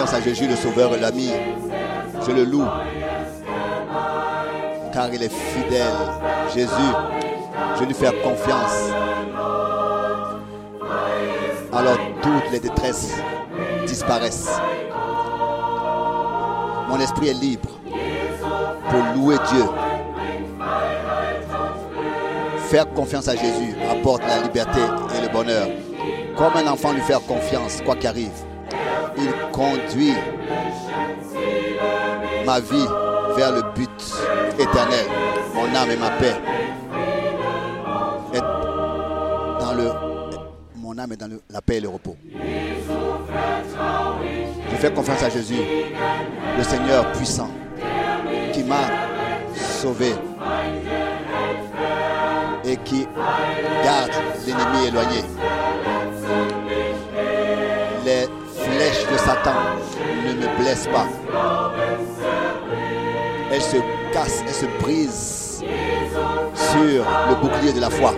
à Jésus, le Sauveur et l'ami. Je le loue. Car il est fidèle. Jésus, je lui fais confiance. Alors toutes les détresses disparaissent. Mon esprit est libre pour louer Dieu. Faire confiance à Jésus apporte la liberté et le bonheur. Comme un enfant lui faire confiance, quoi qu'arrive. Il conduit ma vie vers le but éternel. Mon âme et ma paix. dans le, mon âme est dans le- la paix et le repos. Je fais confiance à Jésus, le Seigneur puissant, qui m'a sauvé et qui garde l'ennemi éloigné. Satan ne me blessent pas. Elles se cassent, elles se brisent sur le bouclier de la foi.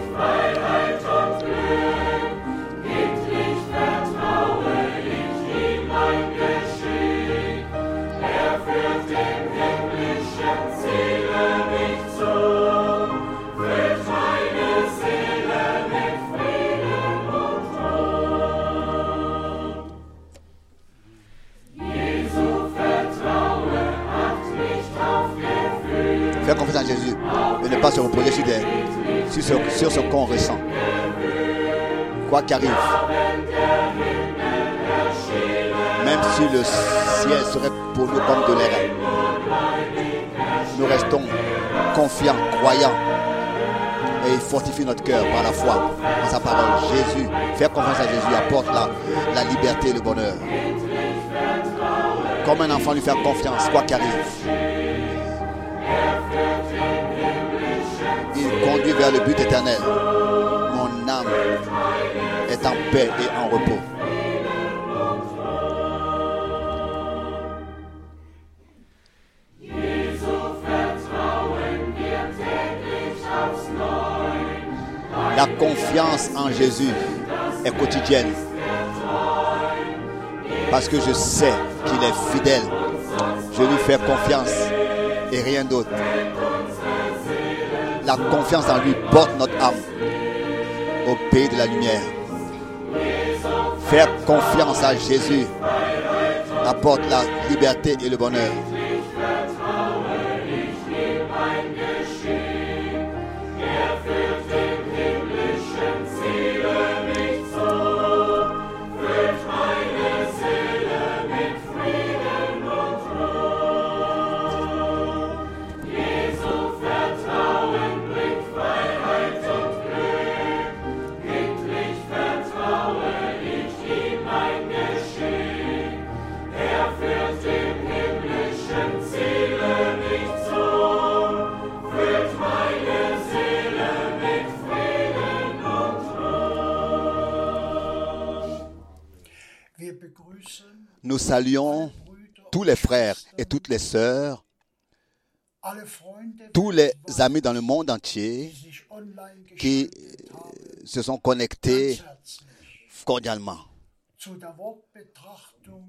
Et ne pas se reposer sur, des, sur, ce, sur ce qu'on ressent. Quoi qu'arrive, même si le ciel serait pour nous comme de l'air, nous restons confiants, croyants et il fortifie notre cœur par la foi en sa parole. Jésus, faire confiance à Jésus apporte la, la liberté et le bonheur. Comme un enfant lui faire confiance, quoi qu'arrive. Conduit vers le but éternel. Mon âme est en paix et en repos. La confiance en Jésus est quotidienne. Parce que je sais qu'il est fidèle. Je lui fais confiance et rien d'autre. La confiance en lui porte notre âme au pays de la lumière. Faire confiance à Jésus apporte la liberté et le bonheur. Saluons tous les frères et toutes les sœurs, tous les amis dans le monde entier qui haben, se sont connectés cordialement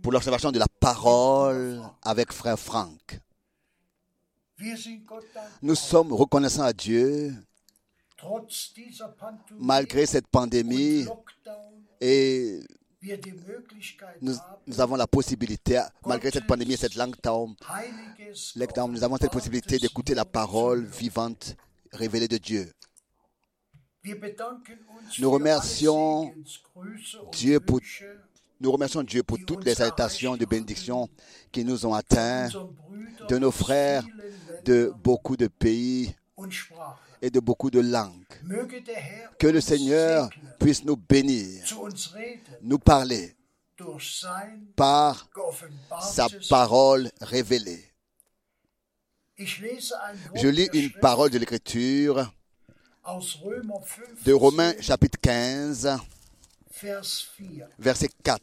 pour l'observation de la parole avec frère Franck. Nous sommes reconnaissants à Dieu malgré cette pandémie et nous, avons la possibilité, malgré cette pandémie et cette lockdown, lockdown, nous avons cette possibilité d'écouter la parole vivante révélée de Dieu. Nous remercions Dieu pour- Nous remercions Dieu pour toutes les salutations de bénédiction qui nous ont atteints de nos frères de beaucoup de pays. Et de beaucoup de langues. Que le Seigneur puisse nous bénir, nous parler par sa parole révélée. Je lis une parole de l'Écriture aus Römer 15, de Romains chapitre 15, Vers 4. verset 4.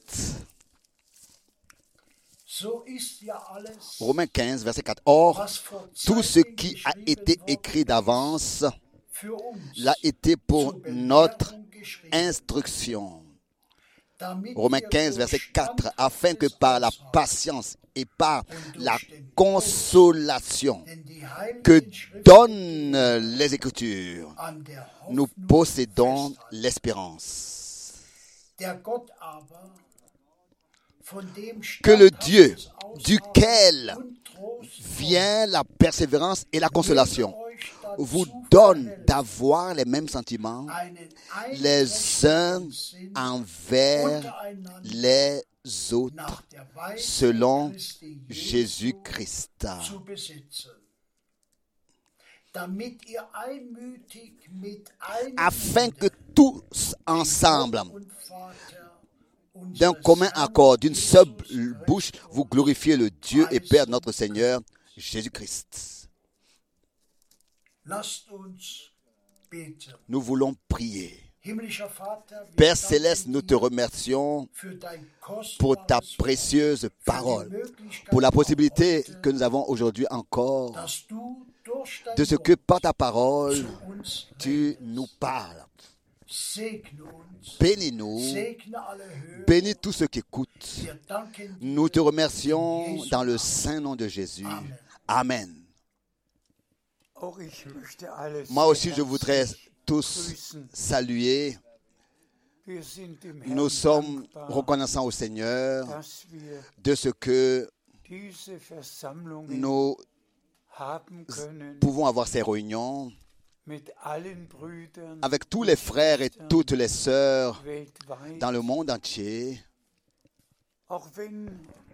Romains 15, verset 4. Or, tout ce qui a été écrit d'avance l'a été pour notre instruction, Romains ihr 15, verset durch 4, afin que par la patience et par la consolation que donnent les Écritures, nous possédons l'espérance. Que le Dieu, duquel vient la persévérance et la consolation, vous donne d'avoir les mêmes sentiments les uns envers les autres selon Jésus-Christ, afin que tous ensemble, d'un commun accord, d'une seule bouche, vous glorifiez le Dieu et Père de notre Seigneur Jésus-Christ. Nous voulons prier. Père céleste, nous te remercions pour ta précieuse parole, pour la possibilité que nous avons aujourd'hui encore de ce que par ta parole, tu nous parles. Bénis-nous, bénis tous ceux qui écoutent. Nous te remercions dans le saint nom de Jésus. Amen. Moi aussi, je voudrais tous saluer. Nous sommes reconnaissants au Seigneur de ce que nous pouvons avoir ces réunions avec tous les frères et toutes les sœurs dans le monde entier.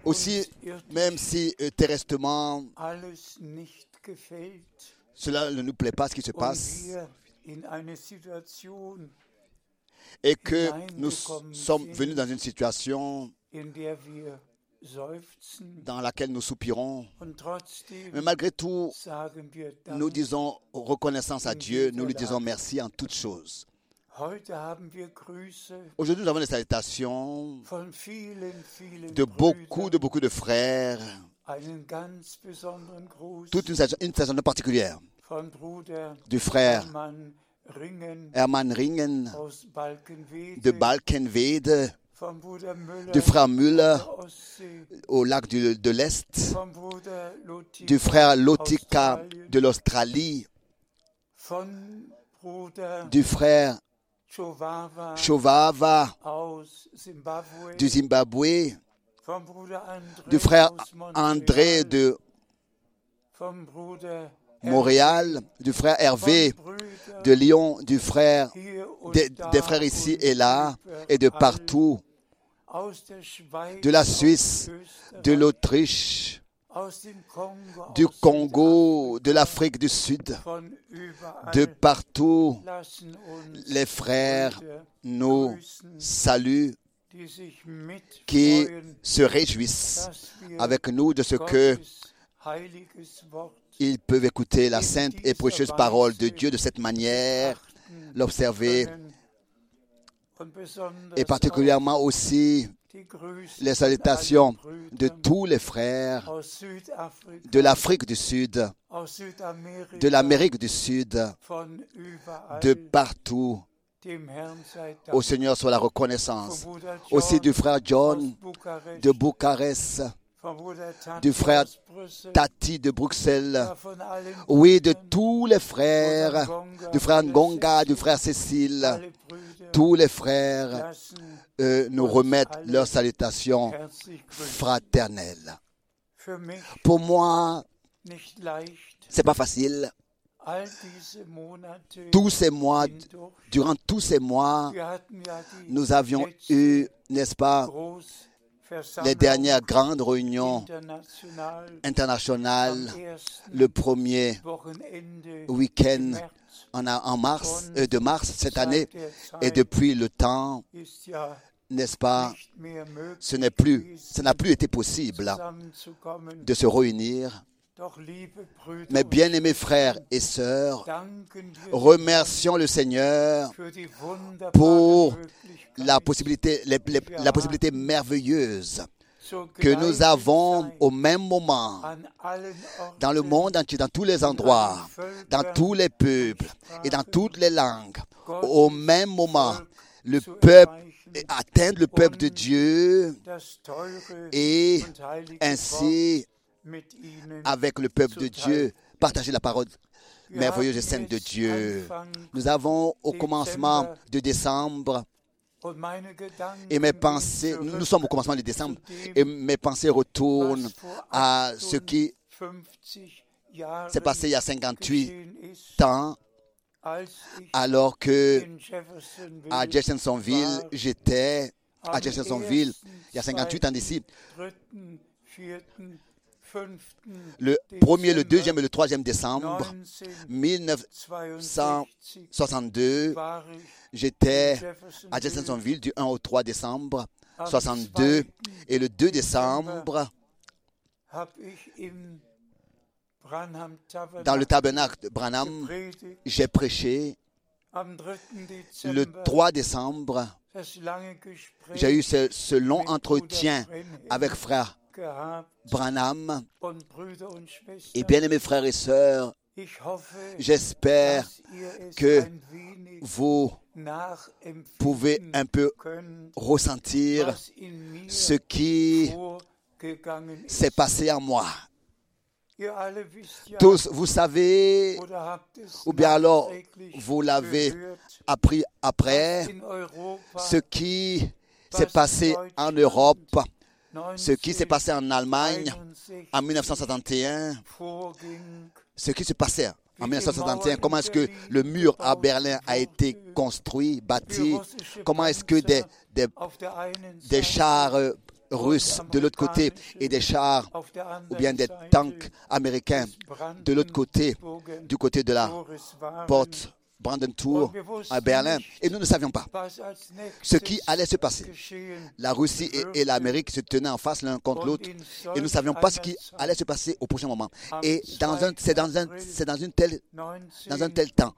Aussi, même si euh, gefällt cela ne nous plaît pas ce qui se passe et que nous sommes venus dans une situation dans laquelle nous soupirons. Mais malgré tout, nous disons reconnaissance à Dieu, nous lui disons merci en toutes choses. Aujourd'hui, nous avons des salutations de beaucoup, de beaucoup de frères, toute une saison particulière. du frère Hermann Ringen de Balkenwede, du frère Müller au lac du- de l'Est, du frère Lotika de l'Australie, du frère Chovava du Zimbabwe, du frère André de Montréal, du frère Hervé de Lyon, du frère des, des frères ici et là et de partout, de la Suisse, de l'Autriche, du Congo, de l'Afrique du Sud, de partout. Les frères nous saluent, qui se réjouissent avec nous de ce que ils peuvent écouter la sainte et précieuse parole de Dieu de cette manière, l'observer. Können und besonders et particulièrement aussi les salutations de tous les frères de l'Afrique du Sud, de l'Amérique du Sud, de partout. Au. Seigneur soit la reconnaissance. Aussi du frère John de Bucarest, du frère Tati de Bruxelles, oui, de tous les frères, du frère Ngonga, du frère Cécile, tous les frères euh, nous remettent leurs salutations fraternelles. Pour moi, c'est pas facile. Tous ces mois, durant tous ces mois, nous avions eu, n'est-ce pas, les dernières grandes réunions international internationales, le premier week-end en, mars, euh, de mars cette année. Et depuis le temps, n'est-ce pas, ce n'est plus, ça n'a plus été possible de se réunir. Und bien-aimés frères et sœurs, remercions le Seigneur pour la possibilité, les- les- la possibilité merveilleuse que nous avons au même moment dans le monde entier, dans tous les endroits, dans tous les peuples et dans toutes les langues, au même moment, le peuple atteindre le peuple de Dieu et ainsi, avec le peuple de Dieu, partager la parole merveilleuse et sainte de Dieu. Nous avons au commencement de décembre et mes pensées, nous sommes au commencement de décembre et mes pensées retournent à ce qui 58 Jahren s'est passé il y a 58 geschehen ist, ans alors que à Jeffersonville, j'étais à Jeffersonville il y a 58 ans d'ici. Le premier, le Dezember deuxième et le troisième décembre 1962 1962, war ich j'étais à Jeffersonville du 1 au 3 décembre Am 62 zweiten et le 2 décembre dans le tabernacle de Branham, j'ai prêché. Am 3. Le Dezember 3 décembre, j'ai eu ce, long entretien avec frère Branham Schwestern. et bien-aimés frères et sœurs, j'espère que vous pouvez un peu ressentir ce qui s'est passé en moi. Tous, vous savez, ou bien alors vous l'avez appris après, ce qui s'est passé en Europe, ce qui s'est passé en Allemagne 1961 en 1961, vorging, ce qui se passait en 1961, comment est-ce que le mur à Berlin a été construit, bâti, comment est-ce que des, des, des chars euh, russes de l'autre côté et des chars ou bien des tanks américains de l'autre côté, du côté de la porte Brandentour à Berlin. Et nous ne savions pas ce qui allait se passer. La Russie et, et l'Amérique se tenaient en face l'un contre l'autre et nous ne savions pas ce qui allait se passer au prochain moment. Et dans un, c'est dans un, c'est dans une telle, dans un tel temps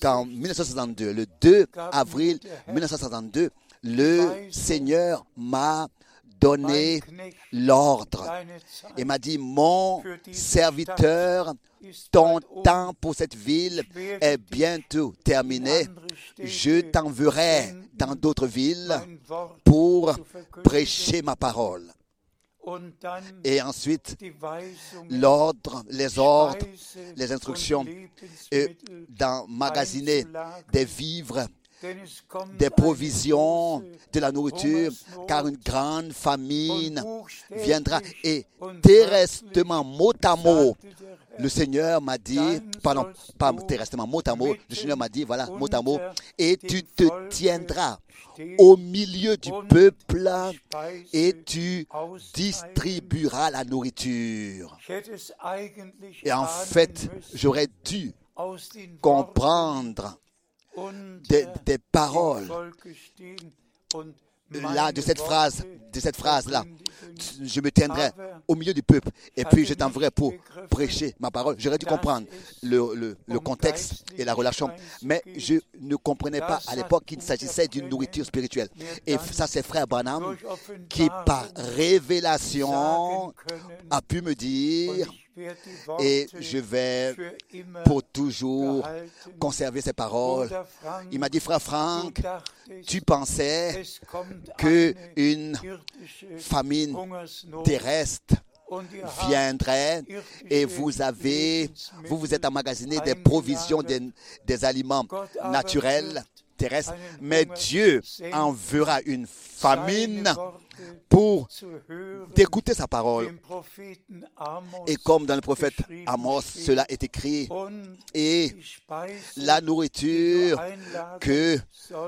qu'en 1962, le 2 avril 1962, le Seigneur m'a donné l'ordre et m'a dit, mon serviteur, ton temps pour cette ville est bientôt terminé. Je t'enverrai dans d'autres villes pour prêcher ma parole. Et ensuite, l'ordre, les ordres, les instructions et d'emmagasiner des vivres, des provisions, de la nourriture, car une grande famine viendra. Et terrestement, mot à mot, le Seigneur m'a dit, pardon, pas terrestement, mot à mot, le Seigneur m'a dit, voilà, mot à mot, et tu te tiendras au milieu du peuple et tu distribueras la nourriture. Et en fait, j'aurais dû comprendre des, paroles là de cette phrase, de cette phrase là. Je me tiendrai au milieu du peuple et puis je t'enverrai pour prêcher ma parole. J'aurais dû comprendre le, le, le contexte et la relation, mais je ne comprenais pas à l'époque qu'il s'agissait d'une nourriture spirituelle. Et ça, c'est frère Branham qui, par révélation, a pu me dire et je vais pour toujours conserver ces paroles. Il m'a dit, frère Franck, tu pensais qu'une famine terrestre viendrait et vous avez, vous vous êtes emmagasiné des provisions, des, des aliments naturels terrestres, mais Dieu enverra une famine pour d'écouter sa parole. Et comme dans le prophète Amos, cela est écrit, et la nourriture que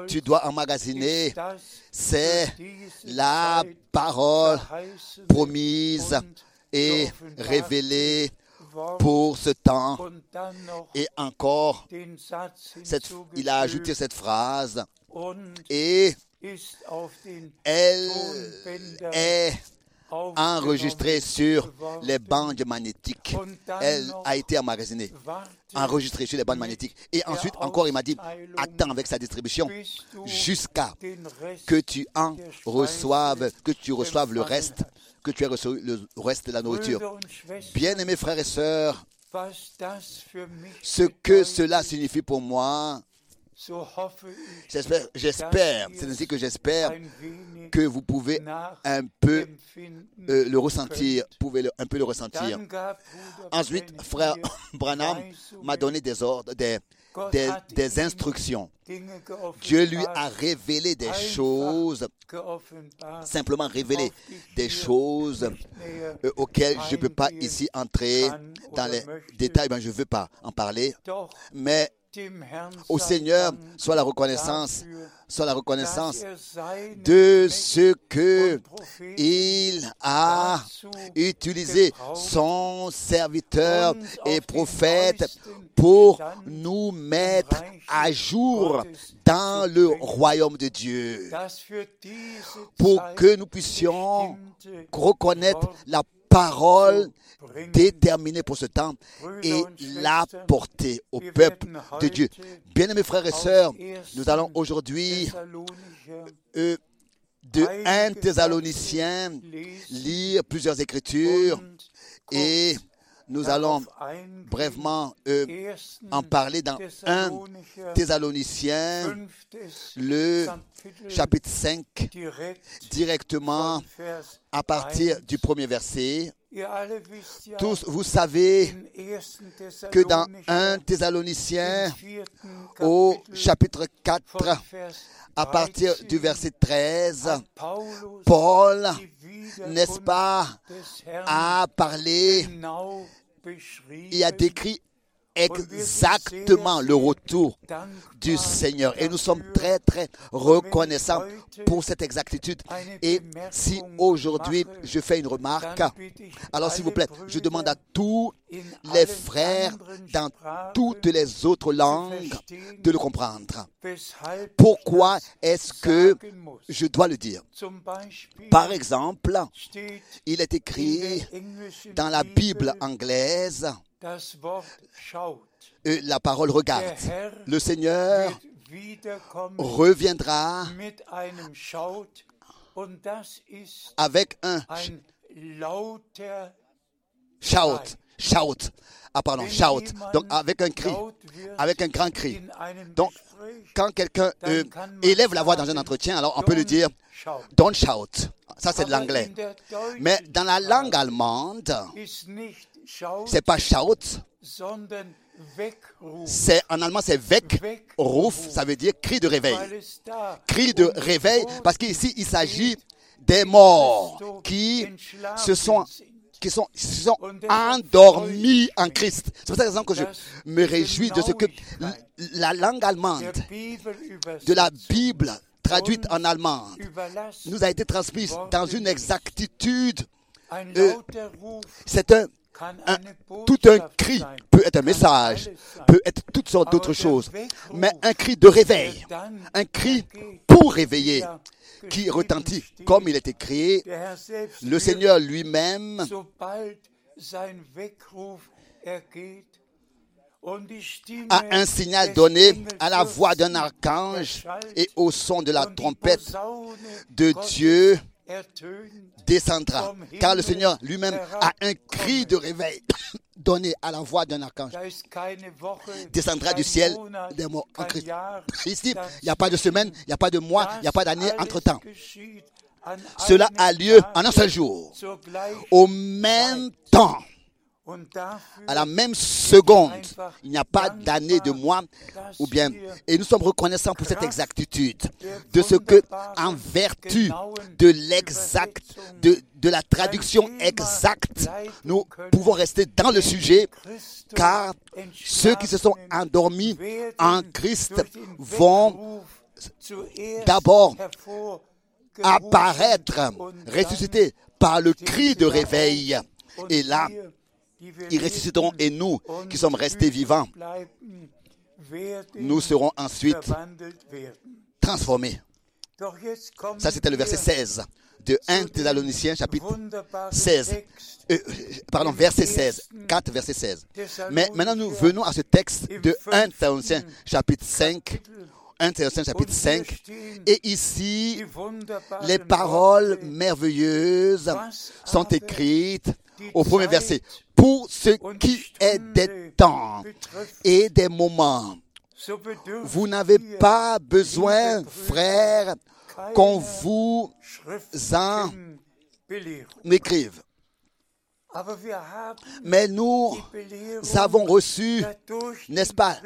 tu dois emmagasiner, c'est la parole promise et révélée pour ce temps. Et encore, cette, il a ajouté cette phrase, et elle est enregistrée sur les bandes magnétiques. Elle a été emmagasinée, enregistrée sur les bandes magnétiques. Et ensuite, encore, il m'a dit, attends avec sa distribution jusqu'à que tu en reçoives, que tu reçoives le reste, que tu aies reçu le reste de la nourriture. Bien-aimés frères et sœurs, ce que cela signifie pour moi, J'espère, j'espère, c'est ainsi que j'espère que vous pouvez un peu euh, le ressentir, pouvez le- un peu le ressentir. Ensuite, frère Branham m'a donné des ordres, des, des, instructions. Dieu lui a révélé des choses, simplement révélé des choses euh, auxquelles je ne peux pas ici entrer dans les détails, ben, je ne veux pas en parler, mais au sei Seigneur soit la reconnaissance, soit la reconnaissance de ce que il a utilisé. Son serviteur et prophète pour nous mettre à jour dans le royaume de Dieu, pour que nous puissions reconnaître la parole déterminée pour ce temps et l'apporter au peuple de Dieu. Bien-aimés frères et sœurs, nous allons aujourd'hui euh, de 1 Thessaloniciens lire plusieurs écritures et nous allons brièvement euh, en parler dans 1 Thessalonicher, Thessaloniciens, le chapitre 5, direkt. directement à partir 1. du premier verset. Tous, vous savez in 1. que dans Thessalonicher, 1 im Thessaloniciens, au chapitre von 4, Vers à partir 13, du verset 13, hat Paulus Paul, n'est-ce pas, a parlé et a décrit exactement le retour du Seigneur. Et nous sommes très, très reconnaissants pour cette exactitude. Et si aujourd'hui je fais une remarque, alors s'il vous plaît, je demande à tous les frères dans toutes les autres langues de le comprendre. Pourquoi est-ce que je dois le dire? Par exemple, il est écrit dans la Bible anglaise, la parole regarde. Le Seigneur reviendra avec un shout, shout. Ah pardon, shout. Donc avec un cri, avec un grand cri. Donc, Quand quelqu'un euh, élève la voix dans un entretien, alors on peut le "Don't dire shout." don't shout. Ça c'est de l'anglais. Mais dans la langue allemande, c'est pas shout, Weckruf, c'est en allemand c'est weg, ruf, ça veut dire cri de réveil. Cri de réveil, parce qu'ici il s'agit des morts qui se sont qui sont, se sont endormis en Christ. C'est pour cette raison que je me réjouis de ce que la langue allemande de la Bible traduite en allemand nous a été transmise dans une exactitude. Euh, C'est un, tout un cri peut être un message, peut être toutes sortes d'autres choses, mais un cri de réveil, un cri pour réveiller, qui retentit, comme il Herr selbst le Seigneur lui-même, a un signal donné à la voix d'un archange et au son de la trompette de Dieu. Descendra. Car le Seigneur lui-même a un cri de réveil donné à la voix d'un archange. Descendra du ciel des morts en Christ. Ici, il n'y a pas de semaine, il n'y a pas de mois, il n'y a pas d'année entre-temps. Cela a lieu en un seul jour, au même temps, à la même seconde. Il n'y a pas d'année, de mois, ou bien. Et nous sommes reconnaissants pour cette exactitude, de ce que, en vertu de l'exact, de, de la traduction exacte, nous pouvons rester dans le sujet, car ceux qui se sont endormis en Christ vont d'abord apparaître, ressuscités par le cri de réveil. Et là, ils ressusciteront et nous, qui sommes restés vivants, nous serons ensuite transformés. Ça, c'était le verset 16 de 1 Thessaloniciens, chapitre 16. Euh, pardon, verset 16. 4, verset 16. Mais maintenant, nous venons à ce texte de 1 Thessaloniciens, chapitre 5. 1 Thessaloniciens, chapitre 5. Et ici, les paroles merveilleuses sont écrites au premier verset. Pour ce qui est des temps et des moments, Vous n'avez pas besoin, frères, qu'on vous Belehrung. écrive. Mais nous avons reçu, n'est-ce pas,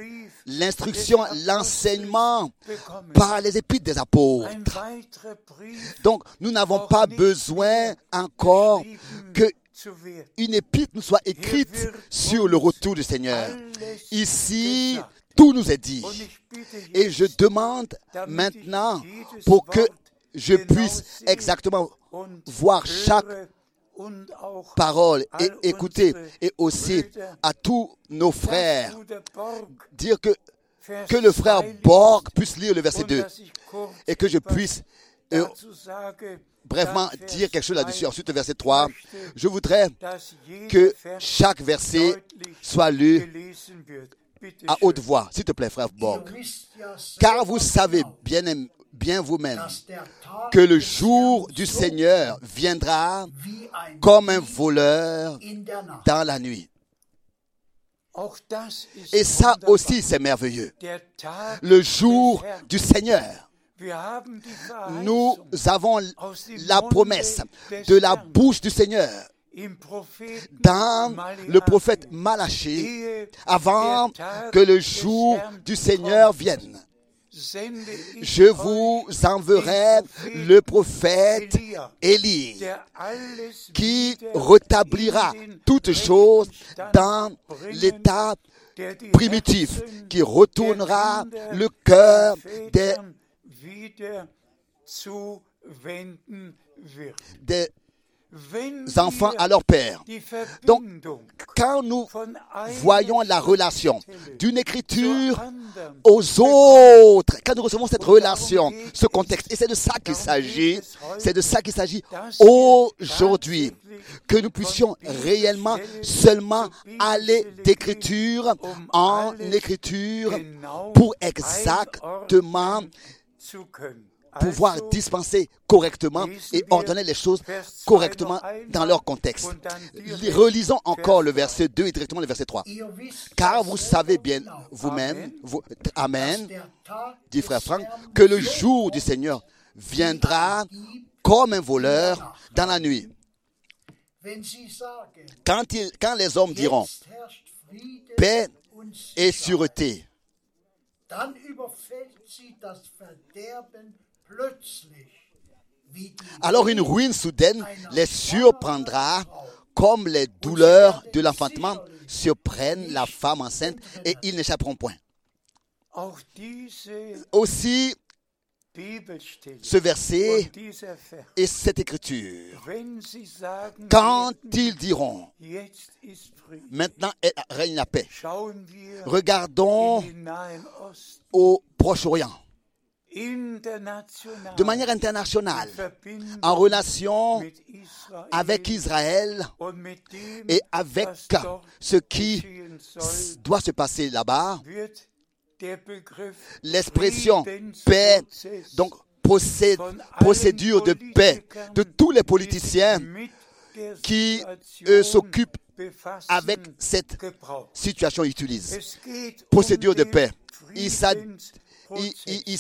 l'instruction, l'enseignement par les épîtres des apôtres. Donc, nous n'avons pas besoin encore que. Une épître nous soit écrite sur le retour du Seigneur. Ici, tout nous est dit. Et je demande maintenant pour que je puisse exactement voir chaque parole et écouter et aussi à tous nos frères. dire que, que le frère 2 liest Borg puisse lire le verset und 2 dass ich kurz et que je puisse brièvement Vers dire quelque chose là-dessus. 3 Ensuite, verset 3, möchte, je voudrais que chaque verset soit lu à haute voix, s'il te plaît, frère Borg. Car vous savez bien, bien vous-même que le jour du Seigneur viendra comme un voleur dans la nuit. Et ça aussi, c'est merveilleux. Le jour du Seigneur. Nous avons la promesse de la bouche du Seigneur dans le prophète Malachie avant que le jour du Seigneur vienne. Je vous enverrai le prophète Élie qui rétablira toutes choses dans l'état primitif, qui retournera le cœur des, Des enfants à leur père. Donc, quand nous voyons la relation d'une écriture aux autres, quand nous recevons cette relation, ce contexte, et c'est de ça qu'il s'agit, c'est de ça qu'il s'agit aujourd'hui, que nous puissions réellement seulement aller d'écriture en écriture pour exactement. Pouvoir dispenser correctement et ordonner les choses correctement dans leur contexte. Relisons encore le verset 2 et directement le verset 3. Ihr wisst Car vous savez bien vous-même, vous- Amen, dit frère Franck, que le jour du Seigneur viendra comme un voleur dans la nuit. Quand, quand les hommes diront paix et sûreté, alors une ruine soudaine les surprendra comme les douleurs de l'enfantement surprennent la femme enceinte et ils n'échapperont point. Aussi, ce verset et cette écriture, quand ils diront maintenant règne la paix, regardons au Proche-Orient de manière internationale, en relation avec Israël et avec ce qui doit se passer là-bas, l'expression paix, donc procé- procédure de paix de tous les politiciens qui s'occupent avec cette situation utilisent. Procédure um de paix. Il Il,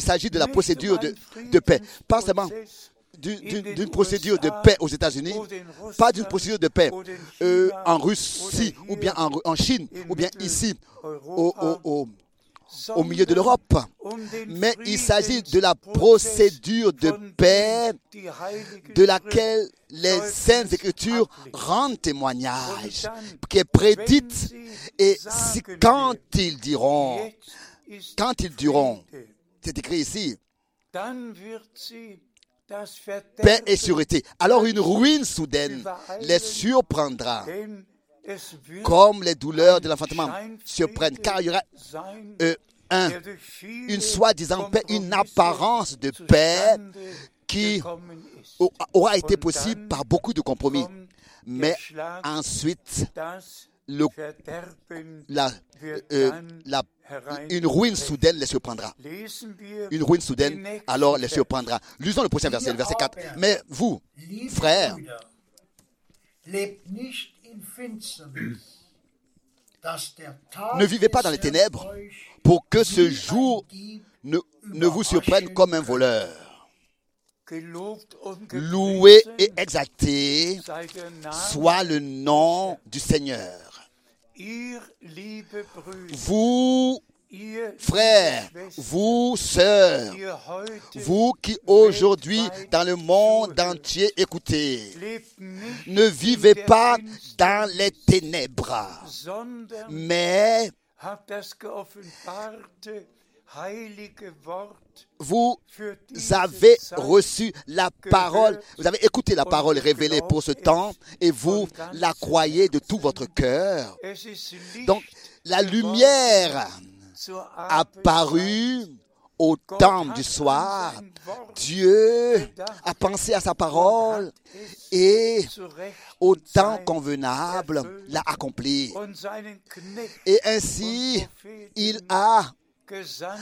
s'agit de la procédure de, paix, pas seulement d'une procédure de paix aux États-Unis, pas d'une procédure de paix euh, en Russie ou bien en, Chine in ou bien ici au, au- au- au milieu de l'Europe. Mais il s'agit de la procédure de paix de laquelle les saintes écritures rendent témoignage, qui est prédite. Et quand ils diront, quand ils diront, c'est écrit ici, paix et sûreté, alors une ruine soudaine les surprendra, comme les douleurs de l'enfantement surprennent, car il y aura euh, un, une soi-disant paix, une apparence de paix qui aura été possible par beaucoup de compromis. Mais ensuite, le, la, euh, la, une ruine soudaine les surprendra. Une ruine soudaine, alors les surprendra. Lisons le prochain verset, le verset 4. Mais vous, frères, Ne vivez pas dans les ténèbres pour que ce jour ne, ne vous surprenne comme un voleur. Loué et exalté soit le nom du Seigneur. Vous, frères, vous, sœurs, vous qui aujourd'hui dans le monde entier écoutez, ne vivez pas dans les ténèbres, mais vous avez reçu la parole, vous avez écouté la parole révélée pour ce temps et vous la croyez de tout votre cœur. Donc la lumière apparue au temps du soir. Dieu a pensé à sa parole et au temps convenable l'a accompli. und seinen Knecht Et ainsi, il a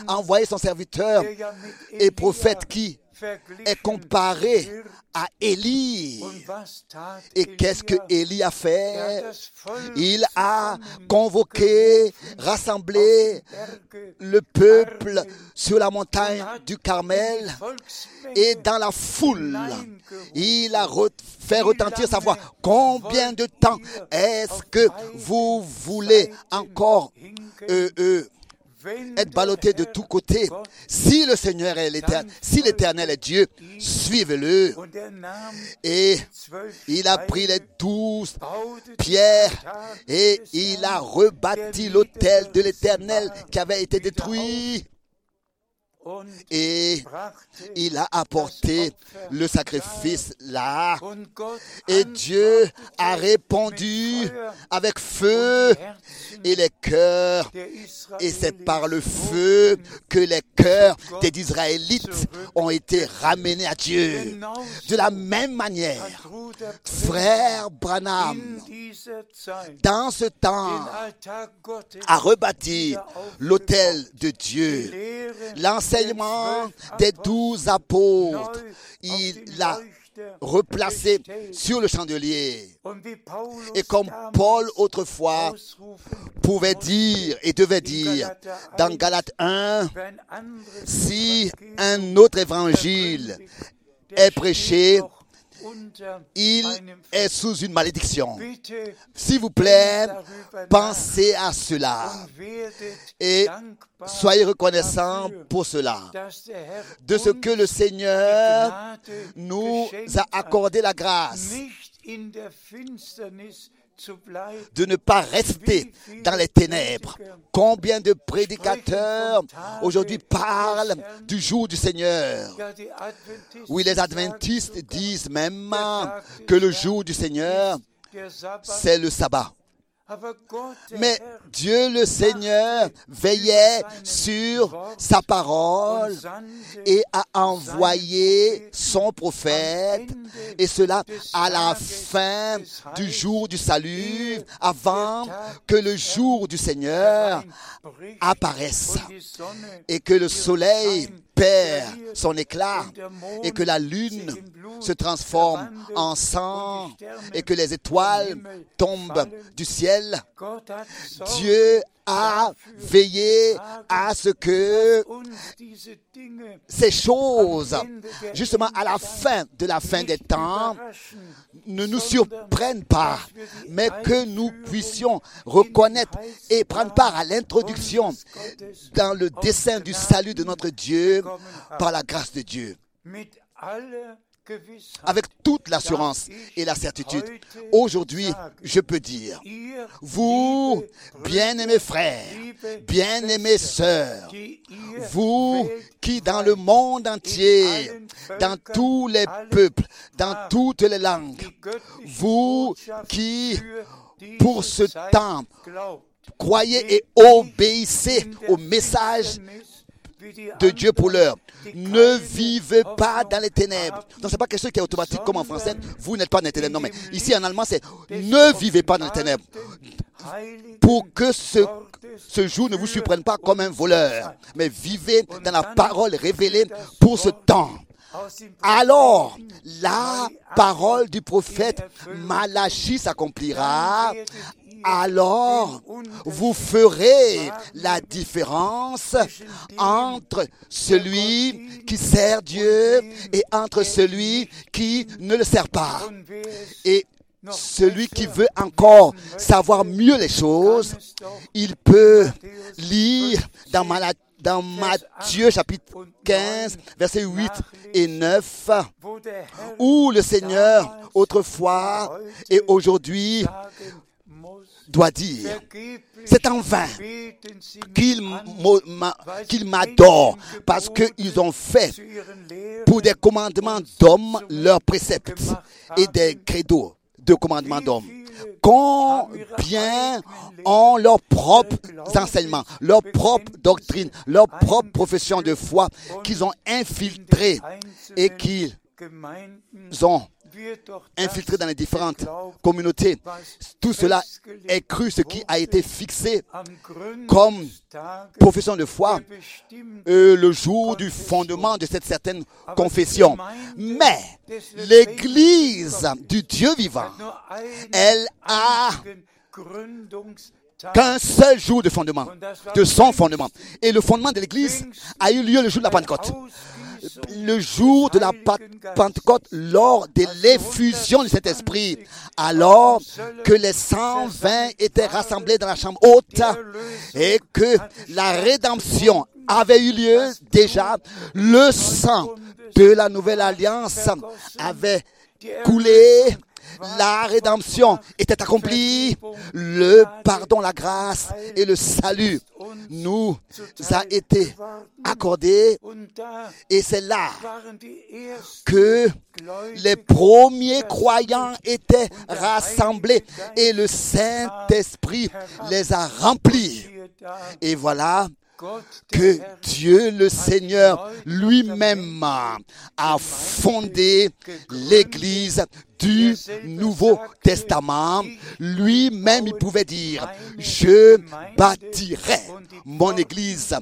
envoyé son serviteur et prophète qui est comparé à Élie. Et qu'est-ce que? Élie a fait? Il a convoqué, rassemblé le peuple sur la montagne du Carmel et dans la foule. Il a fait retentir sa voix. Combien de temps est-ce que vous voulez encore euh, euh, être ballotté de tous côtés Si le Seigneur est l'éternel, si l'éternel est Dieu, suivez-le. Et il a pris les douze pierres et il a rebâti l'autel de l'éternel qui avait été détruit. Et il a apporté le sacrifice là. Et Dieu a répondu avec feu et les cœurs. Et c'est par le feu que les cœurs des Israélites ont été ramenés à Dieu. De la même manière, frère Branham, dans ce temps, a rebâti l'autel de Dieu. L'enseignement des douze apôtres, il l'a replacé sur le chandelier. Et comme Paul autrefois pouvait dire et devait dire dans Galates 1, wenn ein anderes si un autre évangile est prêché, il einem est sous une malédiction. S'il vous plaît, pensez à cela et soyez reconnaissants pour cela. De ce que le Seigneur nous a accordé la grâce de ne pas rester dans les ténèbres. Combien de prédicateurs aujourd'hui parlent du jour du Seigneur? Oui, les adventistes disent même que le jour du Seigneur, c'est le sabbat. Mais Dieu le Seigneur veillait sur sa parole et a envoyé son prophète, et cela à la fin du jour du salut, avant que le jour du Seigneur apparaisse et que le soleil perd son éclat et que la lune se transforme en sang et que les étoiles tombent du ciel. Dieu a veillé à ce que ces choses, justement à la fin de la fin des temps, ne nous surprennent pas, mais que nous puissions reconnaître et prendre part à l'introduction dans le dessein du salut de notre Dieu par la grâce de Dieu. Avec toute l'assurance et la certitude, aujourd'hui, je peux dire, vous, bien-aimés frères, liebe bien-aimées sœurs, vous qui dans le monde entier, dans tous les peuples, dans toutes les langues, vous qui, pour ce temps, croyez et obéissez au message de Dieu pour l'heure. Ne vivez pas dans les ténèbres. Donc, c'est pas quelque chose qui est automatique comme en français. Vous n'êtes pas dans les ténèbres. Non, mais ici en allemand, c'est ne vivez pas dans les ténèbres. Pour que ce, ce jour ne vous surprenne pas comme un voleur. Mais vivez dans la parole révélée pour ce temps. Alors, la parole du prophète Malachie s'accomplira alors vous ferez la différence entre celui qui sert Dieu et entre celui qui ne le sert pas. Et celui qui veut encore savoir mieux les choses, il peut lire dans, Matthieu chapitre 15, versets 8 et 9, wo der Herr où le Seigneur autrefois et aujourd'hui doit dire, c'est en vain beten sie mich qu'il an mo- ma- qu'il m'adore parce qu'ils ont fait pour des commandements d'hommes leurs préceptes et des credos de commandements d'hommes. Combien ont leurs propres enseignements, leurs propres doctrines, leur propre profession de foi qu'ils ont infiltré et qu'ils ont wird doch das infiltré dans les différentes communautés. Tout cela est cru, ce qui a été fixé comme profession de foi euh, le jour du fondement de cette certaine confession. Mais l'Église du Dieu vivant, elle a qu'un seul jour de fondement, de son fondement. Et le fondement de l'Église a eu lieu le jour de la Pentecôte. Le jour de la Pentecôte, lors de l'effusion du Saint-Esprit, alors que les 120 étaient rassemblés dans la chambre haute et que la rédemption avait eu lieu déjà, le sang de la nouvelle alliance avait coulé, la rédemption était accomplie, le pardon, la grâce et le salut nous a été accordé et c'est là que les premiers croyants étaient rassemblés et le Saint-Esprit les a remplis. Et voilà que Dieu le Seigneur lui-même a fondé l'Église du Nouveau Testament. Lui-même, il pouvait dire, je bâtirai mon Église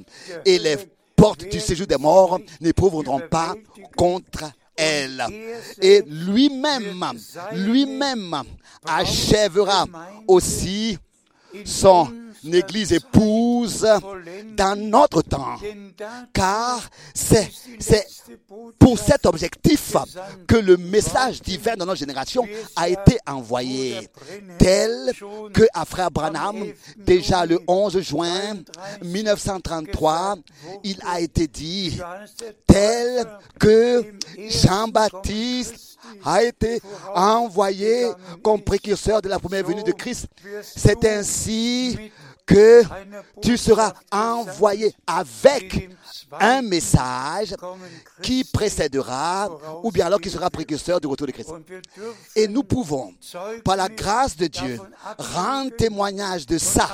et les portes du séjour des morts n'éprouveront pas contre elle. Et lui-même, lui-même achèvera aussi son Église épouse dans notre temps. Car c'est, pour cet objectif que le message divin de notre génération a été envoyé, tel que à Frère Branham, déjà le 11 juin 1933, il a été dit, tel que Jean-Baptiste a été envoyé comme précurseur de la première venue de Christ. C'est ainsi que tu seras envoyé avec un message qui précédera ou bien alors qui sera précurseur du retour de Christ. Et nous pouvons, par la grâce de Dieu, rendre témoignage de ça.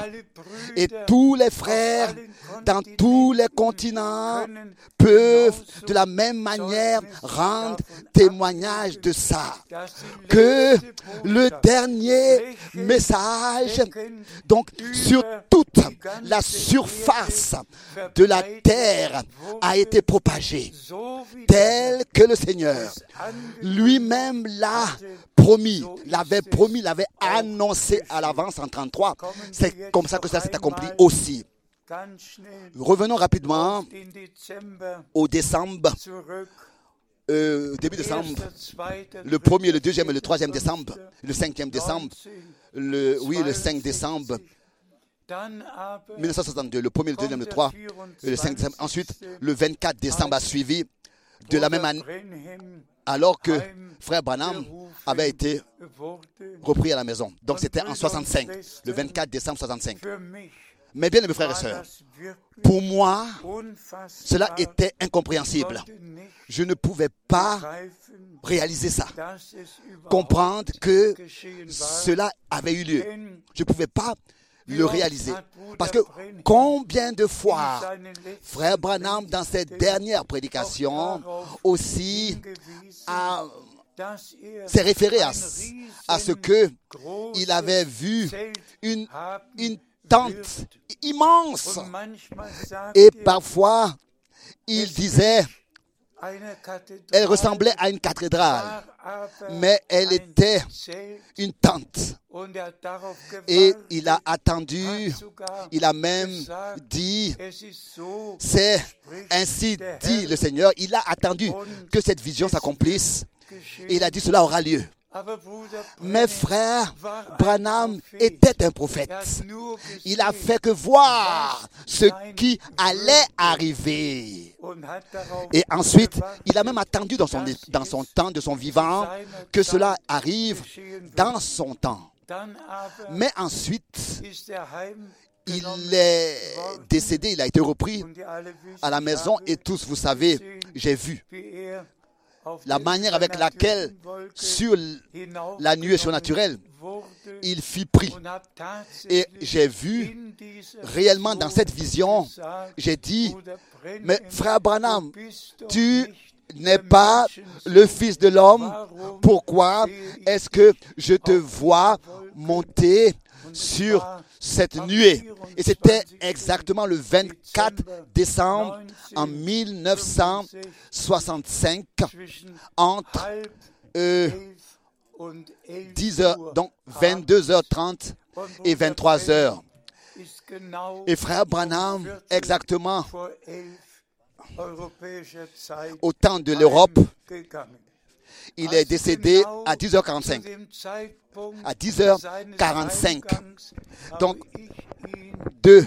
Et tous les frères dans tous les continents peuvent de la même manière rendre témoignage de ça. Que le dernier message, donc sur toute la surface de la terre, a été propagé, tel que le Seigneur lui-même l'a promis, l'avait promis, l'avait annoncé à l'avance en 33. C'est comme ça que ça s'est accompli aussi. Revenons rapidement au décembre, euh, début décembre, le premier, le deuxième et le troisième décembre, le cinquième décembre, 19, le, oui, le 5 décembre 1962, le premier, le deuxième, le 3 et le 5 décembre. Ensuite, le 24 décembre a suivi de la même année, alors que frère Branham avait été repris à la maison. Donc c'était en 65, le 24 décembre 65. für mich Mais bien, mes frères et sœurs, pour moi, cela était incompréhensible. Je ne pouvais pas réaliser ça, comprendre que cela avait eu lieu. Je ne pouvais pas le réaliser. Parce que combien de fois Frère Branham, dans ses dernières prédications, aussi a- s'est référé à, ce que il avait vu une, tente immense. Et parfois, il disait, Elle ressemblait à une cathédrale, mais elle était une tente. Et il a attendu, il a même dit, c'est ainsi dit le Seigneur. Il a attendu que cette vision s'accomplisse. Et il a dit cela aura lieu. Mes frères, Branham était un prophète. Il a fait que voir ce qui allait arriver. Et ensuite, il a même attendu dans son, dans son temps, de son vivant, que cela arrive dans son temps. Mais ensuite, il est décédé, il a été repris à la maison et tous, vous savez, j'ai vu la manière avec laquelle sur la nuée surnaturelle, il fut pris. Et j'ai vu réellement dans cette vision, j'ai dit, mais frère Branham, tu n'es pas le Fils de l'homme. Pourquoi est-ce que je te vois monter sur cette nuée Et c'était exactement le 24 décembre en 1965 zwischen entre halb euh, elf und elf 10 heures, Uhr donc abends. 22h30 Und et Bruder 23 Brennan heures. ist genau Et frère Branham, exactement au temps de l'Europe. Il est décédé à 10h45. À À 10h45. Donc, Donc, De,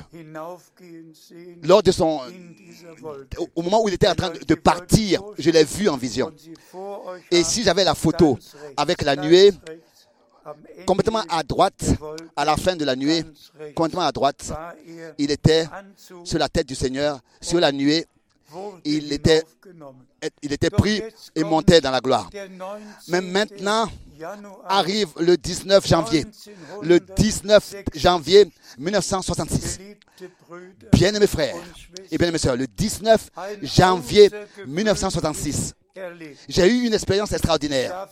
lors de son, au- moment où il était en train de, de partir, je l'ai vu en vision. Et si j'avais la photo avec la nuée, complètement à droite, à la fin de la nuée, complètement à droite, il était sur la tête du Seigneur, sur la nuée, il était, il était pris et montait dans la gloire. Mais maintenant arrive le 19 janvier. Le 19 janvier 1966. Bien-aimés frères et bien-aimés sœurs, le 19 janvier 1966, j'ai eu une expérience extraordinaire.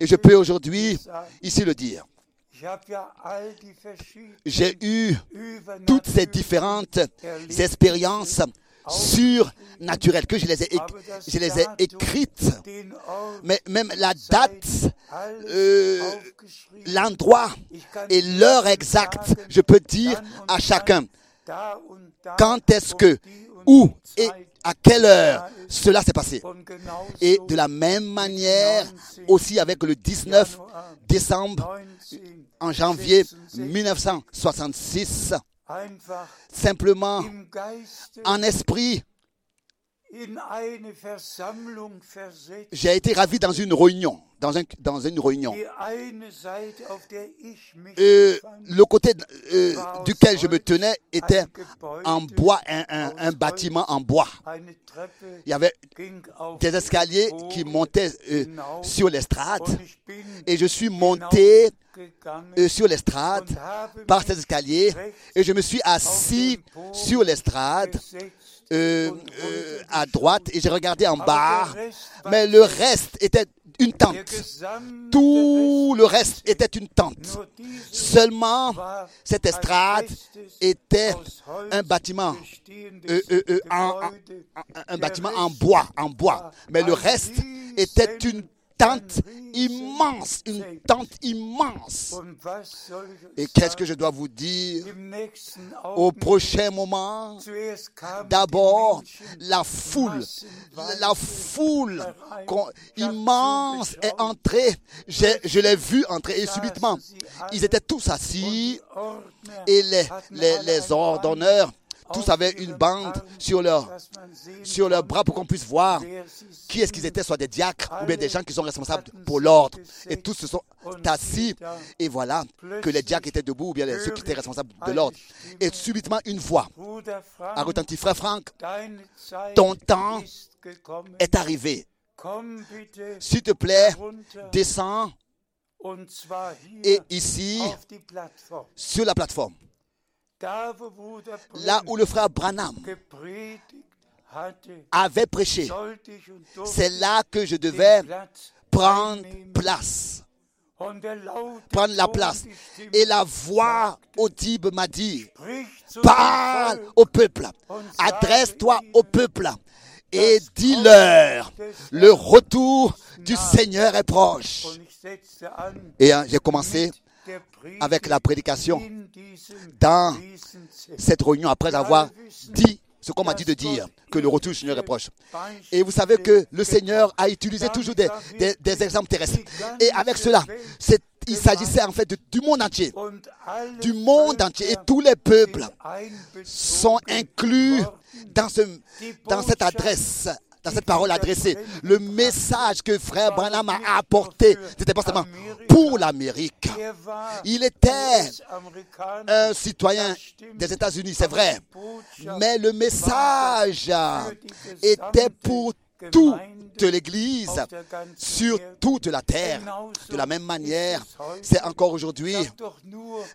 Et je peux aujourd'hui ici le dire. J'ai eu toutes ces différentes expériences surnaturelles que je les ai, éc- je les ai écrites. Mais même la date, euh, l'endroit et l'heure exacte, je peux dire à chacun quand est-ce que, où et à quelle heure cela s'est passé? Et de la même manière, aussi avec le 19 décembre, en janvier 1966, simplement en esprit, j'ai été ravi dans une réunion, dans, un, dans une réunion. Euh, le côté euh, duquel je me tenais était en bois, un, un- un bâtiment en bois. Il y avait des escaliers qui montaient euh, sur l'estrade. et je suis monté sur l'estrade par ces escaliers. Et je me suis assis sur l'estrade euh, euh, à droite et j'ai regardé en bas, mais le reste était une tente. Tout le reste était une tente. Seulement, cette estrade était un bâtiment, euh, euh, euh, en- en- un, un bâtiment en bois, en bois. Mais le reste était une tente immense, une tente immense. Et qu'est-ce que je dois vous dire? Au prochain moment D'abord, la foule, la foule immense est entrée. Je l'ai vu entrer et subitement, ils étaient tous assis et les, les, les ordonneurs, tous avaient une bande sur leur, bras pour qu'on puisse voir qui est-ce qu'ils étaient, soit des diacres ou bien des gens qui sont responsables pour l'ordre. Et tous se sont assis et voilà que les diacres étaient debout ou bien ceux qui étaient responsables de l'ordre. Et subitement, une voix a retenti, frère Franck, ton temps est arrivé. S'il te plaît, descends et ici, sur la plateforme, là où le frère Branham avait prêché, c'est là que je devais prendre place, prendre la place. Et la voix audible m'a dit, parle au peuple, adresse-toi au peuple et dis-leur, le retour du Seigneur est proche. Et hein, j'ai commencé avec la prédication dans cette réunion après avoir dit ce qu'on m'a dit de dire, que le retour du Seigneur est proche. Et vous savez que le Seigneur a utilisé toujours des, des- exemples terrestres. Et avec cela, il s'agissait en fait du monde entier. Du monde entier. Et tous les peuples sont inclus dans, ce, dans cette adresse, dans cette parole adressée. Le message que frère Branham a apporté, c'était pas seulement pour l'Amérique. Il était un citoyen des États-Unis, c'est vrai. Mais le message était pour toute l'Église sur toute la terre. De la même manière, c'est encore aujourd'hui.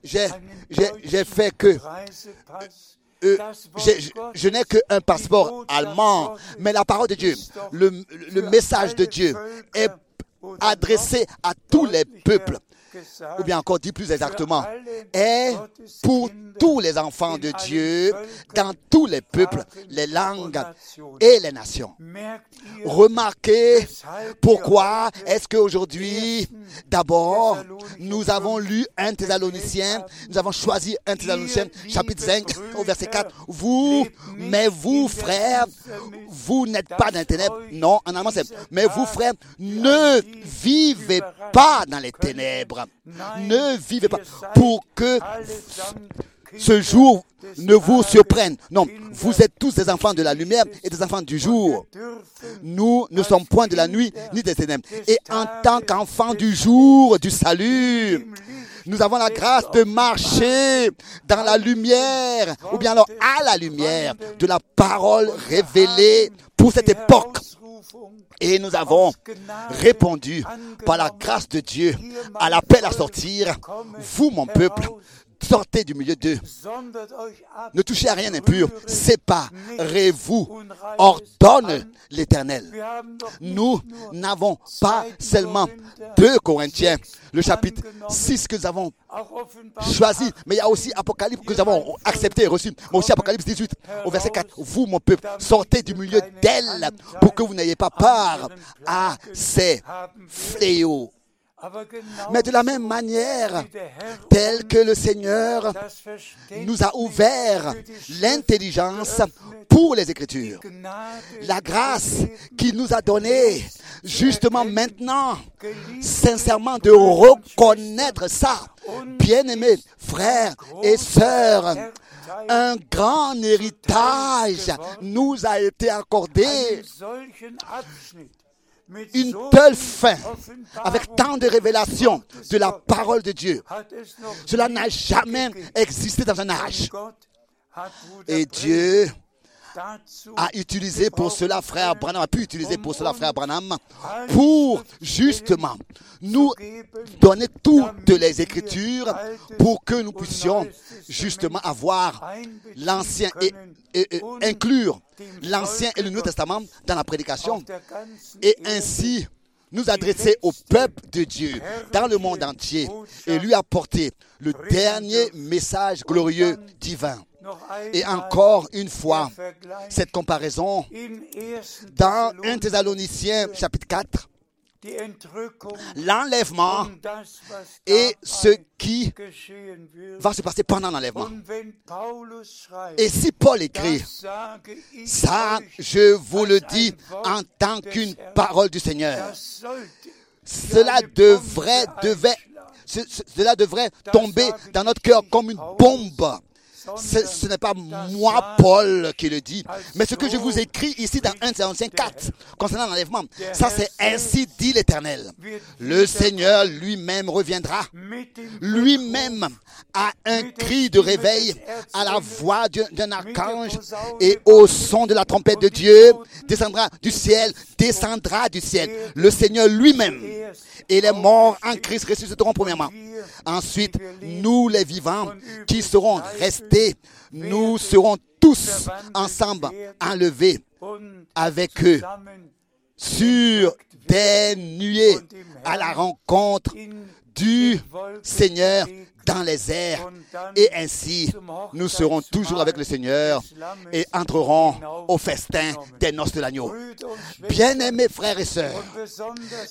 J'ai- fait que-. Euh, je, Gottes, je n'ai qu'un passeport allemand, mais la parole de Dieu, le, le message de Dieu est adressé à tous les peuples, ou bien encore dit plus exactement, est pour tous les enfants de Dieu, dans tous les peuples, les langues et les nations. Remarquez pourquoi est-ce qu'aujourd'hui, d'abord, nous avons lu un Thessalonicien, nous avons choisi un Thessalonicien, chapitre 5, au verset 4. Vous, mais vous, frères, vous n'êtes pas dans les ténèbres. Non, en allemand c'est, mais vous, frères, ne vivez pas dans les ténèbres. Ne vivez pas pour que ce jour ne vous surprenne. Non, vous êtes tous des enfants de la lumière et des enfants du jour. Nous ne sommes point de la nuit ni des ténèbres. Et en tant qu'enfants du jour du salut, nous avons la grâce de marcher dans la lumière, ou bien alors à la lumière de la parole révélée pour cette époque. Et nous avons répondu par la grâce de Dieu à l'appel à sortir. Vous, mon peuple, sortez du milieu d'eux. Ne touchez à rien d'impur. Séparez-vous. Ordonne l'Éternel. Nous n'avons pas seulement 2 Corinthiens, le chapitre 6 que nous avons choisi, mais il y a aussi Apocalypse que nous avons accepté et reçu, mais aussi Apocalypse 18 au verset 4. Vous, mon peuple, sortez du milieu d'elle pour que vous n'ayez pas part à ces fléaux. Mais de la même manière, tel que le Seigneur nous a ouvert l'intelligence pour les Écritures, la grâce qu'il nous a donnée justement maintenant, sincèrement de reconnaître ça, bien-aimés frères et sœurs, un grand héritage nous a été accordé une telle fin, avec tant de révélations de la parole de Dieu. Cela n'a jamais existé dans un âge. Et Dieu a utilisé pour cela frère Branham, a pu utiliser pour cela frère Branham, pour justement nous donner toutes les écritures pour que nous puissions justement avoir l'ancien et, et- et inclure l'ancien et le Nouveau Testament dans la prédication et ainsi nous adresser au peuple de Dieu dans le monde entier et lui apporter le dernier message glorieux divin. Et encore une fois, cette comparaison dans 1 Thessaloniciens chapitre 4, l'enlèvement et ce qui va se passer pendant l'enlèvement. Et si Paul écrit, ça, je vous le dis en tant qu'une parole du Seigneur, cela devrait, devait, ce- ce- cela devrait tomber dans notre cœur comme une bombe. Ce, n'est pas moi, Paul, qui le dit, mais ce que je vous écris ici dans 1 Thessaloniciens 4, concernant l'enlèvement, ça c'est ainsi dit l'Éternel. Le Seigneur lui-même reviendra, lui-même à un cri de réveil, à la voix d'un archange et au son de la trompette de Dieu, descendra du ciel, descendra du ciel, le Seigneur lui-même. Et les morts en Christ ressusciteront premièrement. Ensuite, nous les vivants qui serons restés, nous serons tous ensemble enlevés avec eux sur des nuées à la rencontre du Seigneur dans les airs. Et ainsi, nous serons toujours avec le Seigneur des et entrerons au festin des noces de l'agneau. Bien-aimés frères et sœurs,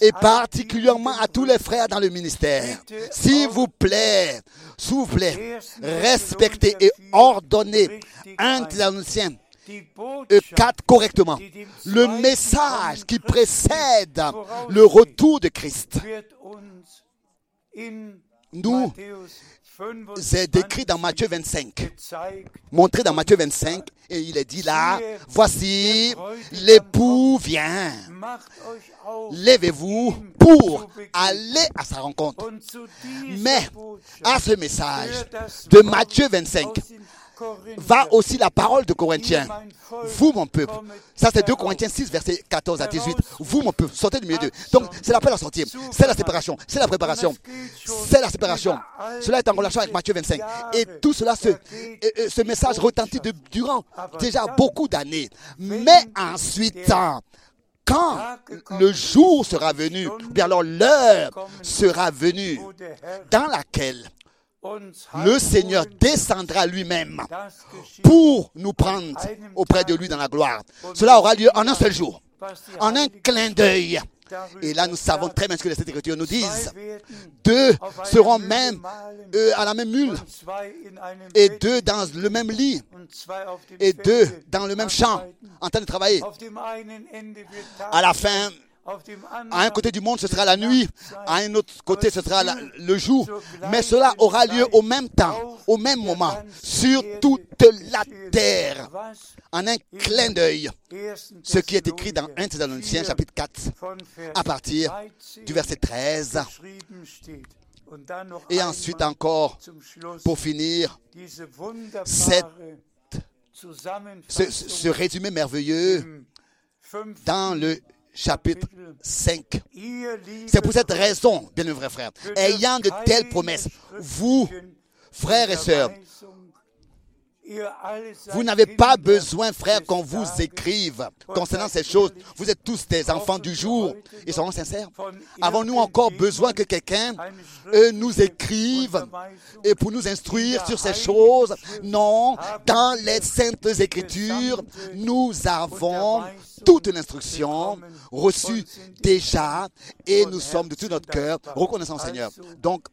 et particulièrement à tous les frères dans le ministère, s'il vous plaît, s'il vous plaît, respectez et ordonnez un die euh, Botschaft, 4 correctement. Le message qui précède le retour de Christ. Nous, C'est décrit dans Matthieu 25. gezeigt. montré dans Matthieu 25, et il est dit là, voici, l'époux vient. Levez-vous pour aller à sa rencontre. Mais à ce message de Matthieu 25 aus den Korinther. Va aussi la parole de Corinthiens. Vous, mon peuple. Ça, c'est 2 Corinthiens 6, versets 14 à 18. Vous, mon peuple, sortez du milieu d'eux. Donc, c'est l'appel à sortir. C'est la séparation. C'est la préparation. C'est la séparation. Cela est en relation avec Matthieu 25. Et tout cela, et ce message retentit de- durant déjà beaucoup d'années. Mais ensuite, quand le jour sera venu, ou bien alors l'heure sera venue, dans laquelle le Seigneur descendra lui-même pour nous prendre auprès de lui dans la gloire. Cela aura lieu en un seul jour, en un clin d'œil. Et là, nous savons très bien ce que les Écritures nous disent. Deux seront même euh, à la même mule, et deux dans le même lit, et deux dans le même champ, en train de travailler. À la fin, à un côté du monde, ce sera la nuit, à un autre côté, ce sera la- le jour. Mais cela aura lieu au même temps, au même moment, sur toute la terre, en un clin d'œil. 1. Ce qui est écrit dans 1 Thessaloniciens chapitre 4, von Vers à partir 13 du verset 13. geschrieben steht. Und dann noch Et ensuite encore, pour finir, cette- ce, ce résumé merveilleux dans le chapitre 5. Ihr, liebe C'est pour cette raison, bien frères, dürft ayant de telles promesses, vous, frères et sœurs, vous n'avez pas besoin, frères, des qu'on vous écrive concernant ces choses. Vous êtes tous des enfants du jour. Et serons sincères. Avons-nous encore besoin que quelqu'un nous écrive et pour nous instruire sur ces choses? Non, dans les saintes écritures, nous avons toute l'instruction reçue déjà et nous sommes de tout notre cœur reconnaissants au Seigneur. Donc,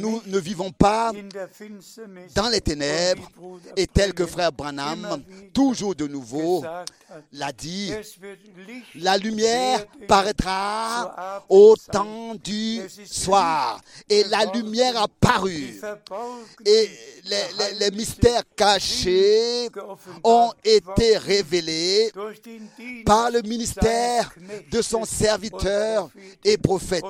nous ne vivons pas dans les ténèbres et tel que frère Branham, toujours de nouveau, l'a dit, la lumière paraîtra au temps du soir. Et la lumière a paru. Et les, les- les mystères cachés ont été révélés par le ministère de son serviteur et prophète.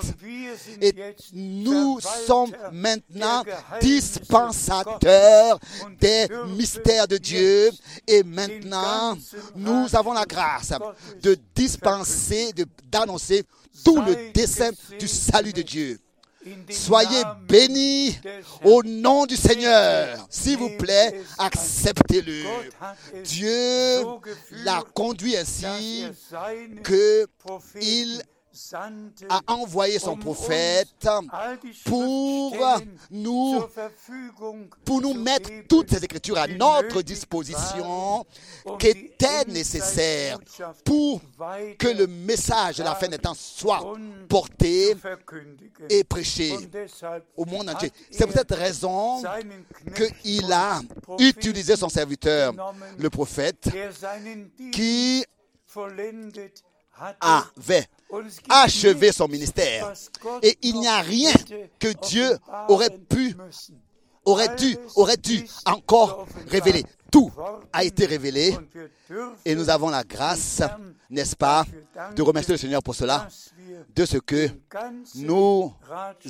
Et nous sommes maintenant dispensateurs des mystères de Dieu. Et maintenant, ganzen nous avons la grâce de dispenser, de- d'annoncer tout le Sei dessein du salut de Dieu. Soyez bénis au nom du Seigneur. S'il vous plaît, acceptez-le. Dieu l'a conduit ainsi er a envoyé son um prophète pour nous pour mettre toutes ces écritures à notre disposition, um qui étaient nécessaires pour que le message de la fin des temps soit porté et prêché au monde entier. C'est pour er cette raison qu'il a utilisé son serviteur, le prophète, qui. Avait achevé son ministère. Et il n'y a rien que Dieu aurait pu, aurait dû, aurait dû encore révéler. Tout a été révélé et nous avons la grâce, n'est-ce pas, de remercier le Seigneur pour cela, de ce que nous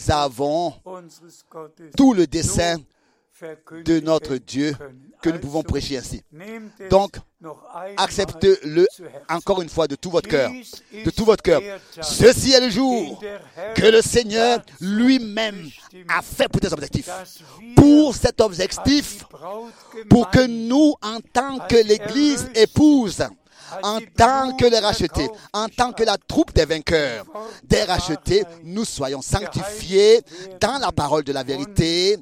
avons tout le dessein de notre Dieu que nous pouvons prêcher ainsi. Donc, Acceptez-le encore une fois de tout votre cœur. De tout votre cœur. Ceci est le jour que le Seigneur lui-même a fait pour dass wir Pour cet objectif, pour que nous, en tant que l'Église épouse, en tant que les rachetés, en tant que la troupe des vainqueurs, des rachetés, nous soyons sanctifiés dans la parole de la vérité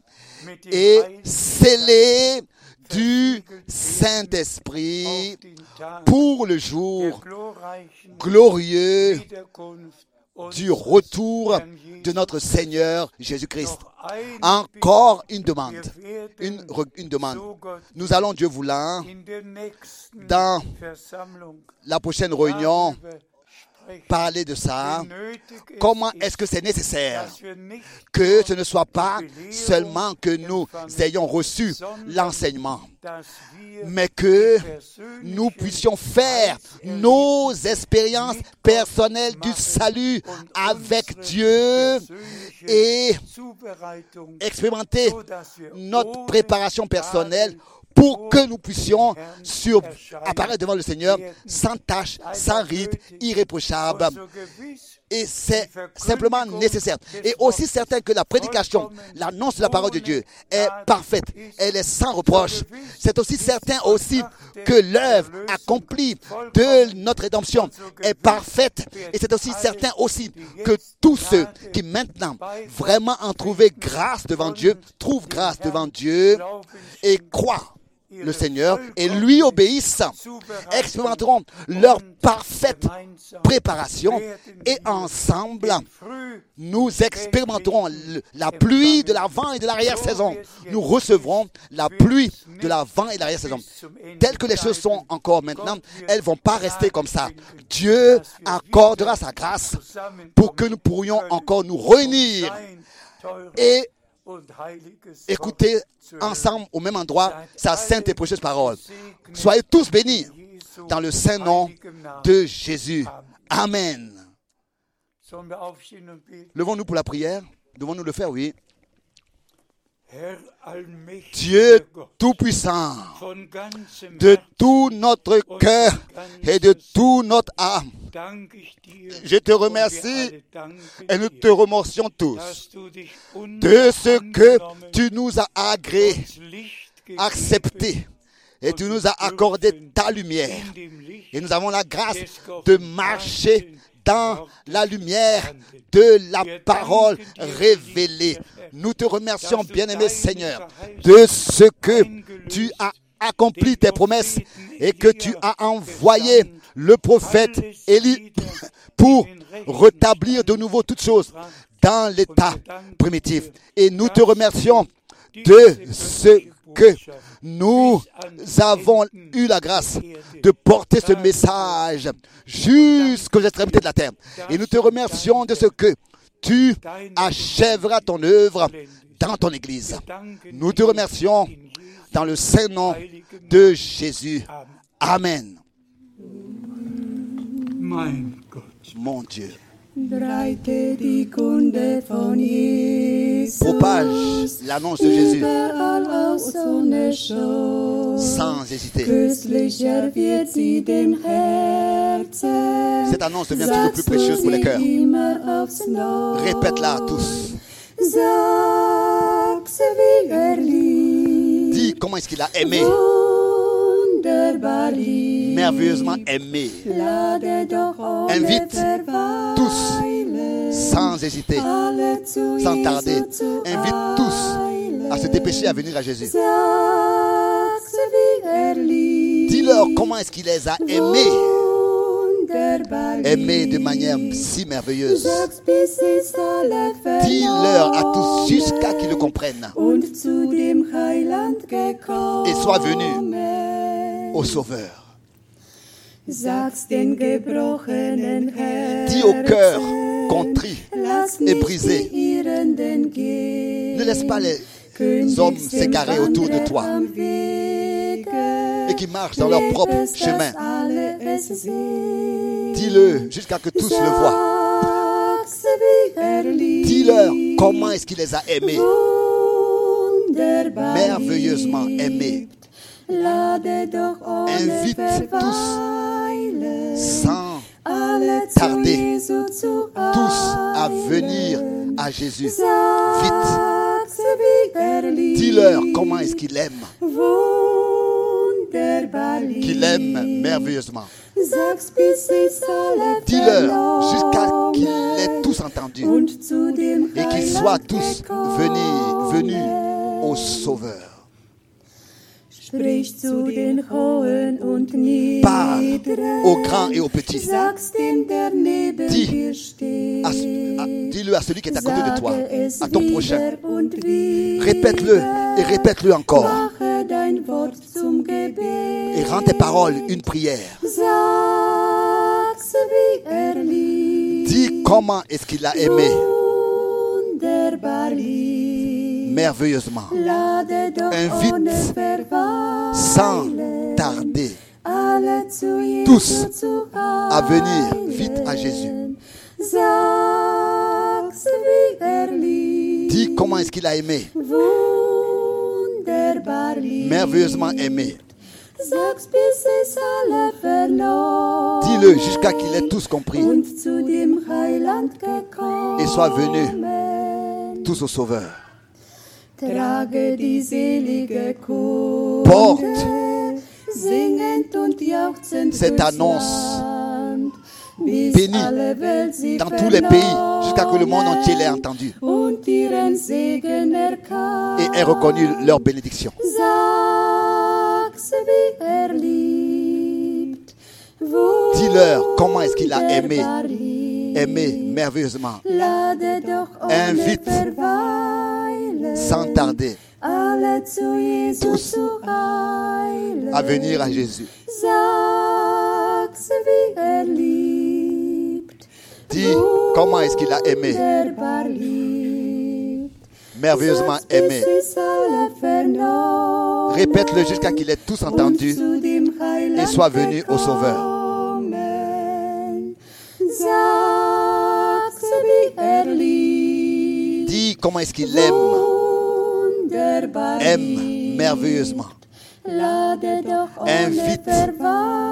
et scellés du Saint-Esprit pour le jour glorieux du retour de notre Seigneur Jésus-Christ. Encore une demande. Une, une, demande. Nous allons, Dieu voulant, dans la prochaine réunion, parler de ça. Comment est-ce que c'est nécessaire que ce ne soit pas seulement que nous ayons reçu l'enseignement, mais que nous puissions faire nos expériences personnelles du salut avec Dieu et expérimenter notre préparation personnelle pour que nous puissions sur, apparaître devant le Seigneur sans tâche, sans rite, irréprochable. Et c'est simplement nécessaire. Et aussi certain que la prédication, l'annonce de la parole de Dieu est parfaite. Elle est sans reproche. C'est aussi certain aussi que l'œuvre accomplie de notre rédemption est parfaite. Et c'est aussi certain aussi que tous ceux qui maintenant vraiment ont trouvé grâce devant Dieu, trouvent grâce devant Dieu et croient le Seigneur et lui obéissent, expérimenteront leur parfaite préparation et ensemble, nous expérimenterons la pluie de l'avant et de l'arrière-saison. Nous recevrons la pluie de l'avant et de l'arrière-saison. Telles que les choses sont encore maintenant, elles ne vont pas rester comme ça. Dieu accordera sa grâce pour que nous pourrions encore nous réunir et écouter ensemble au même endroit sa sainte et précieuse parole. Soyez tous bénis dans le saint nom de Jésus. Amen. Levons-nous pour la prière. Devons-nous le faire, oui. Dieu Tout-Puissant, de tout notre cœur et de tout notre âme, je te remercie et nous te remercions tous de ce que tu nous as agréé, accepté et tu nous as accordé ta lumière. Et nous avons la grâce de marcher dans la lumière de la parole révélée. Nous te remercions, bien-aimé Seigneur, de ce que tu as accompli tes promesses et que tu as envoyé le prophète Élie pour rétablir de nouveau toutes choses dans l'état primitif. Et nous te remercions de ce que nous avons eu la grâce de porter ce message jusqu'aux extrémités de la terre. Et nous te remercions de ce que tu achèveras ton œuvre dans ton Église. Nous te remercions dans le saint nom de Jésus. Amen. Mon Dieu. Propage l'annonce de Jésus. Sans hésiter. Cette annonce devient toujours plus précieuse pour les cœurs. Répète-la à tous. Dis comment est-ce qu'il a aimé merveilleusement aimé. Invite tous, sans hésiter, sans tarder, invite tous à se dépêcher à venir à Jésus. Dis-leur comment est-ce qu'il les a aimés. Aimés de manière si merveilleuse. Dis-leur à tous jusqu'à qu'ils le comprennent. Et sois venu au Sauveur. Dis au cœur contrit et brisé, ne laisse pas les hommes s'égarer autour de toi et qui marchent dans leur propre chemin. Dis-le jusqu'à que tous le voient. Dis-leur comment est-ce qu'il les a aimés, merveilleusement aimés. Invite tous sans tarder tous à venir à Jésus. Vite. Dis-leur comment est-ce qu'il aime. qu'il aime merveilleusement. Dis-leur jusqu'à qu'ils l'aient tous entendu et qu'ils soient tous venus au Sauveur. Sprich zu den Hohen und Parle aux grands et aux petits. Dis. À- à- Dis-le à celui qui est à côté de toi, à ton prochain. Répète-le et répète-le encore. Et rends tes paroles une prière. Er. Dis comment est-ce qu'il a aimé. Merveilleusement, Invite sans tarder, tous à venir vite à Jésus. Dis comment est-ce qu'il a aimé, merveilleusement aimé. Dis-le jusqu'à qu'il ait tous compris. Et sois venu. tous au Sauveur. Trage die selige Kunde, Porte singend und jauchzend cette annonce bénie dans tous les pays, jusqu'à que le monde entier l'ait entendu et ait reconnu leur bénédiction. Er. Dis-leur comment est-ce qu'il a aimé, Wunderbar liebt. Aimé merveilleusement, Invite sans tarder, Tous à venir à Jésus. Dis comment est-ce qu'il a aimé, merveilleusement aimé. Répète-le jusqu'à qu'il ait tous entendu et soit venu au Sauveur. Dis comment est-ce qu'il aime, aime merveilleusement, Invite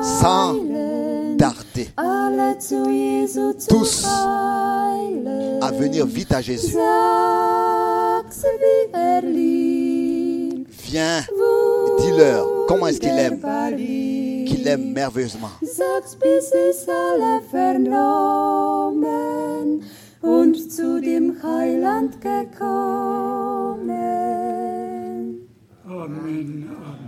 sans tarder Tous à venir vite à Jésus. Viens, dis-leur comment est-ce qu'il aime, Aime merveilleusement. Sag's, bis es alle vernommen und zu dem Heiland gekommen. Amen.